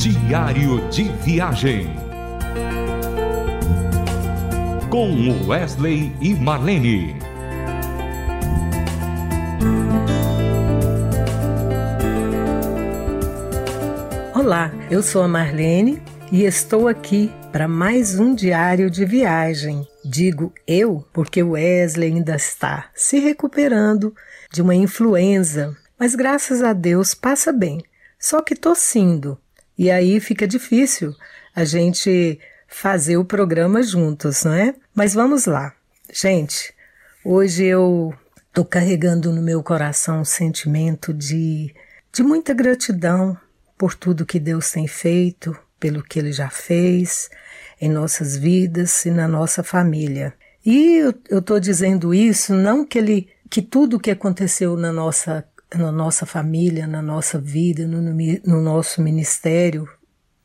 Diário de Viagem. Com Wesley e Marlene. Olá, eu sou a Marlene e estou aqui para mais um diário de viagem. Digo eu porque o Wesley ainda está se recuperando de uma influenza, mas graças a Deus passa bem, só que tossindo. E aí fica difícil a gente fazer o programa juntos, não é? Mas vamos lá. Gente, hoje eu estou carregando no meu coração um sentimento de, de muita gratidão por tudo que Deus tem feito, pelo que Ele já fez em nossas vidas e na nossa família. E eu estou dizendo isso não que ele, que tudo que aconteceu na nossa, na nossa família, na nossa vida, no, no nosso ministério,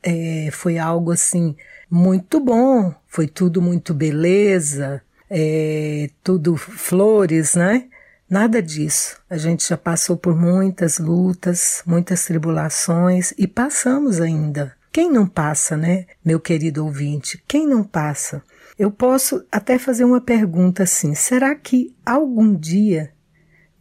é, foi algo assim muito bom, foi tudo muito beleza, é, tudo flores, né? Nada disso. A gente já passou por muitas lutas, muitas tribulações e passamos ainda. Quem não passa, né, meu querido ouvinte? Quem não passa? Eu posso até fazer uma pergunta assim: será que algum dia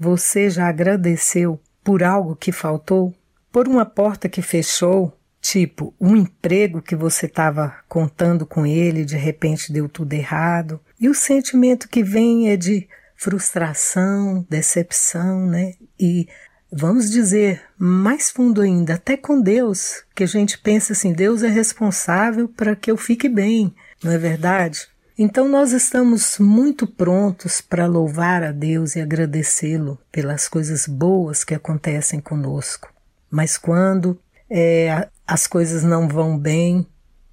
você já agradeceu por algo que faltou? Por uma porta que fechou? Tipo, um emprego que você estava contando com ele, de repente deu tudo errado. E o sentimento que vem é de frustração, decepção, né? E vamos dizer, mais fundo ainda, até com Deus, que a gente pensa assim: Deus é responsável para que eu fique bem, não é verdade? Então nós estamos muito prontos para louvar a Deus e agradecê-lo pelas coisas boas que acontecem conosco. Mas quando é, as coisas não vão bem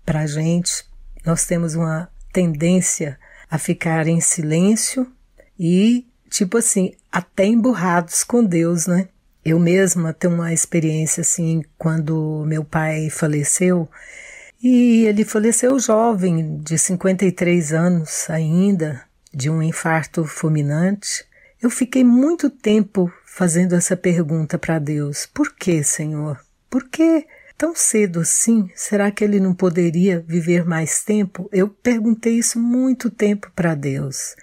para a gente, nós temos uma tendência a ficar em silêncio e, tipo assim, até emburrados com Deus, né? Eu mesma tenho uma experiência assim, quando meu pai faleceu, e ele faleceu jovem, de 53 anos ainda, de um infarto fulminante. Eu fiquei muito tempo fazendo essa pergunta para Deus: por que, Senhor? Por que tão cedo assim? Será que ele não poderia viver mais tempo? Eu perguntei isso muito tempo para Deus.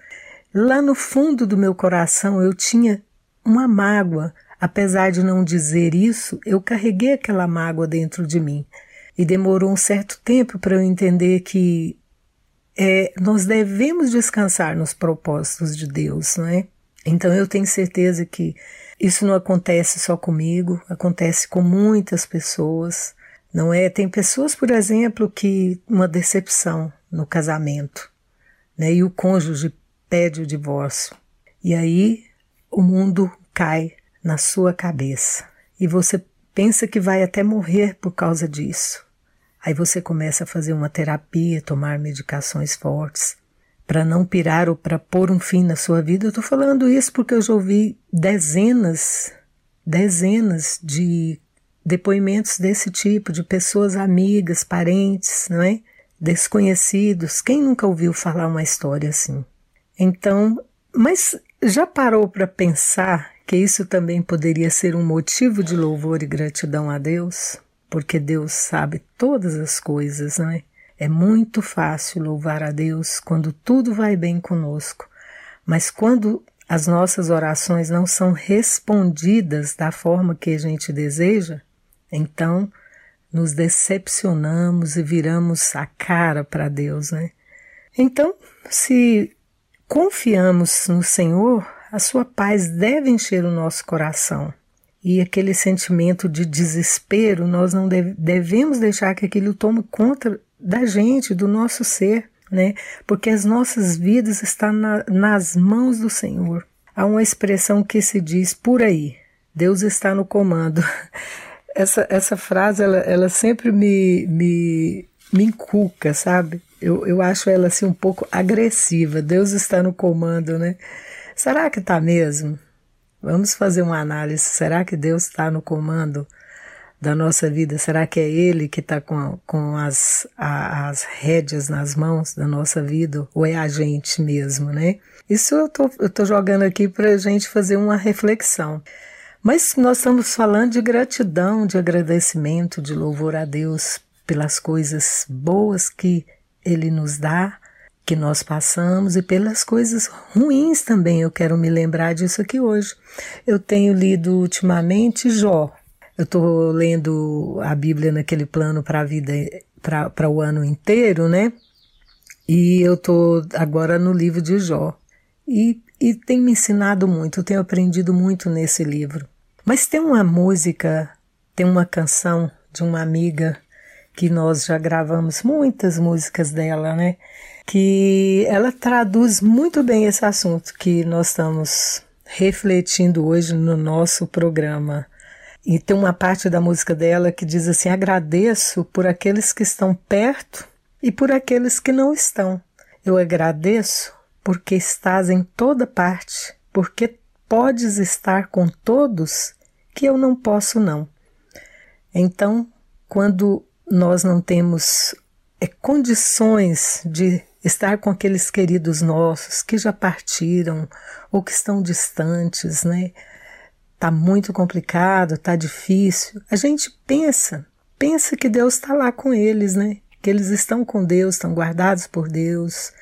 Lá no fundo do meu coração eu tinha uma mágoa Apesar de não dizer isso, eu carreguei aquela mágoa dentro de mim. E demorou um certo tempo para eu entender que é, nós devemos descansar nos propósitos de Deus, não é? Então eu tenho certeza que isso não acontece só comigo, acontece com muitas pessoas, não é? Tem pessoas, por exemplo, que uma decepção no casamento, né? E o cônjuge pede o divórcio. E aí o mundo cai na sua cabeça e você pensa que vai até morrer por causa disso. Aí você começa a fazer uma terapia, tomar medicações fortes para não pirar ou para pôr um fim na sua vida. Eu estou falando isso porque eu já ouvi dezenas, dezenas de depoimentos desse tipo, de pessoas amigas, parentes, não é? Desconhecidos. Quem nunca ouviu falar uma história assim? Então, mas já parou para pensar que isso também poderia ser um motivo de louvor e gratidão a Deus, porque Deus sabe todas as coisas, não é? É muito fácil louvar a Deus quando tudo vai bem conosco, mas quando as nossas orações não são respondidas da forma que a gente deseja, então nos decepcionamos e viramos a cara para Deus, né? Então, se confiamos no Senhor, a sua paz deve encher o nosso coração. E aquele sentimento de desespero, nós não deve, devemos deixar que aquilo tome conta da gente, do nosso ser, né? Porque as nossas vidas estão na, nas mãos do Senhor. Há uma expressão que se diz por aí: Deus está no comando. Essa, essa frase, ela, ela sempre me, me, me inculca, sabe? Eu, eu acho ela assim um pouco agressiva. Deus está no comando, né? Será que está mesmo? Vamos fazer uma análise. Será que Deus está no comando da nossa vida? Será que é Ele que está com, com as, a, as rédeas nas mãos da nossa vida? Ou é a gente mesmo, né? Isso eu tô, tô jogando aqui para a gente fazer uma reflexão. Mas nós estamos falando de gratidão, de agradecimento, de louvor a Deus pelas coisas boas que Ele nos dá, que nós passamos e pelas coisas ruins também. Eu quero me lembrar disso aqui hoje. Eu tenho lido ultimamente Jó. Eu estou lendo a Bíblia naquele plano para a vida, para o ano inteiro, né? E eu estou agora no livro de Jó. E e tem me ensinado muito, tenho aprendido muito nesse livro. Mas tem uma música, tem uma canção de uma amiga que nós já gravamos muitas músicas dela, né? Que ela traduz muito bem esse assunto que nós estamos refletindo hoje no nosso programa. E tem uma parte da música dela que diz assim: agradeço por aqueles que estão perto e por aqueles que não estão. Eu agradeço porque estás em toda parte, porque podes estar com todos que eu não posso não. Então, quando nós não temos é, condições de estar com aqueles queridos nossos que já partiram ou que estão distantes, né? Tá muito complicado, tá difícil. A gente pensa, pensa que Deus está lá com eles, né? Que eles estão com Deus, estão guardados por Deus,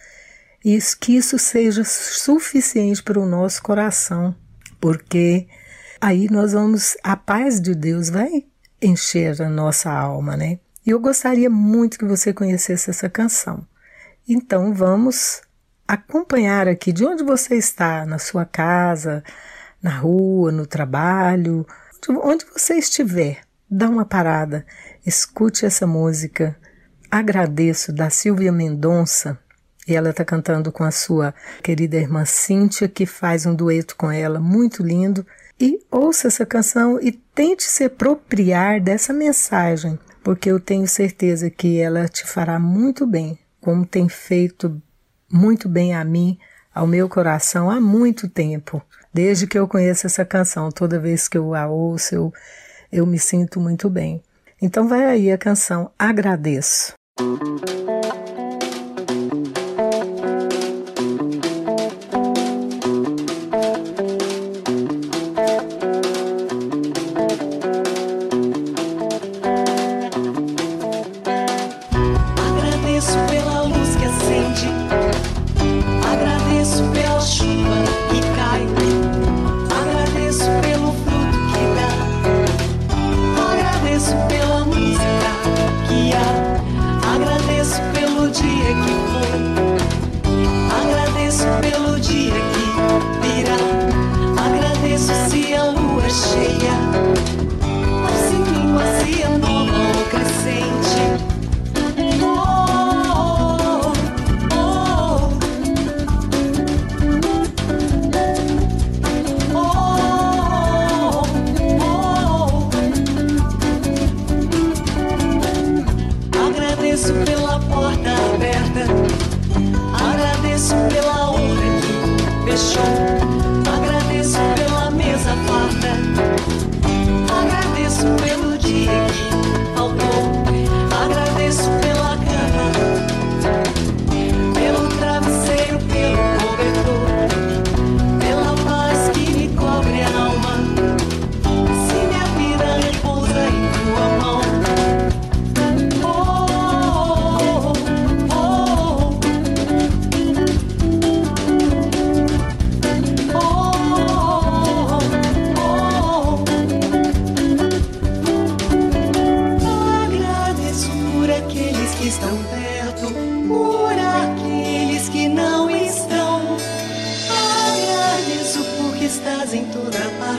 e que isso seja suficiente para o nosso coração, porque aí nós vamos, a paz de Deus vai encher a nossa alma, né? E eu gostaria muito que você conhecesse essa canção. Então vamos acompanhar aqui de onde você está, na sua casa, na rua, no trabalho, onde você estiver. Dá uma parada, escute essa música. Agradeço da Silvia Mendonça e ela está cantando com a sua querida irmã Cíntia, que faz um dueto com ela muito lindo. E ouça essa canção e tente se apropriar dessa mensagem, porque eu tenho certeza que ela te fará muito bem, como tem feito muito bem a mim, ao meu coração há muito tempo. Desde que eu conheço essa canção, toda vez que eu a ouço, eu, eu me sinto muito bem. Então vai aí a canção Agradeço. fill up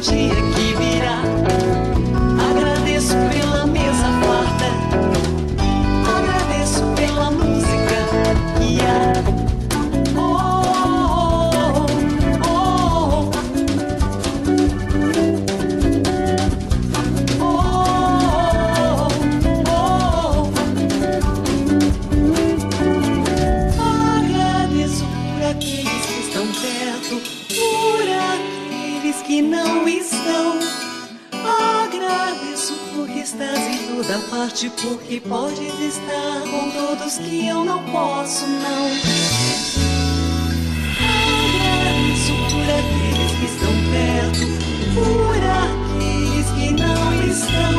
beauty again. Parte, porque podes estar com todos que eu não posso, não. Agradeço por aqueles que estão perto, por aqueles que não estão.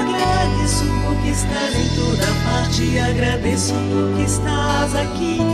Agradeço porque estás em toda parte, agradeço porque estás aqui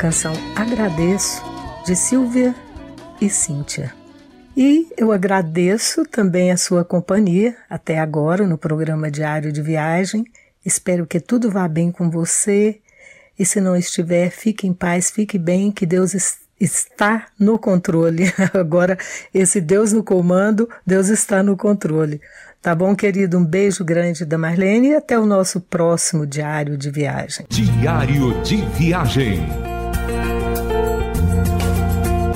canção Agradeço de Silvia e Cíntia. E eu agradeço também a sua companhia até agora no programa Diário de Viagem. Espero que tudo vá bem com você. E se não estiver, fique em paz, fique bem, que Deus está no controle. Agora, esse Deus no comando, Deus está no controle. Tá bom, querido? Um beijo grande da Marlene e até o nosso próximo Diário de Viagem. Diário de Viagem.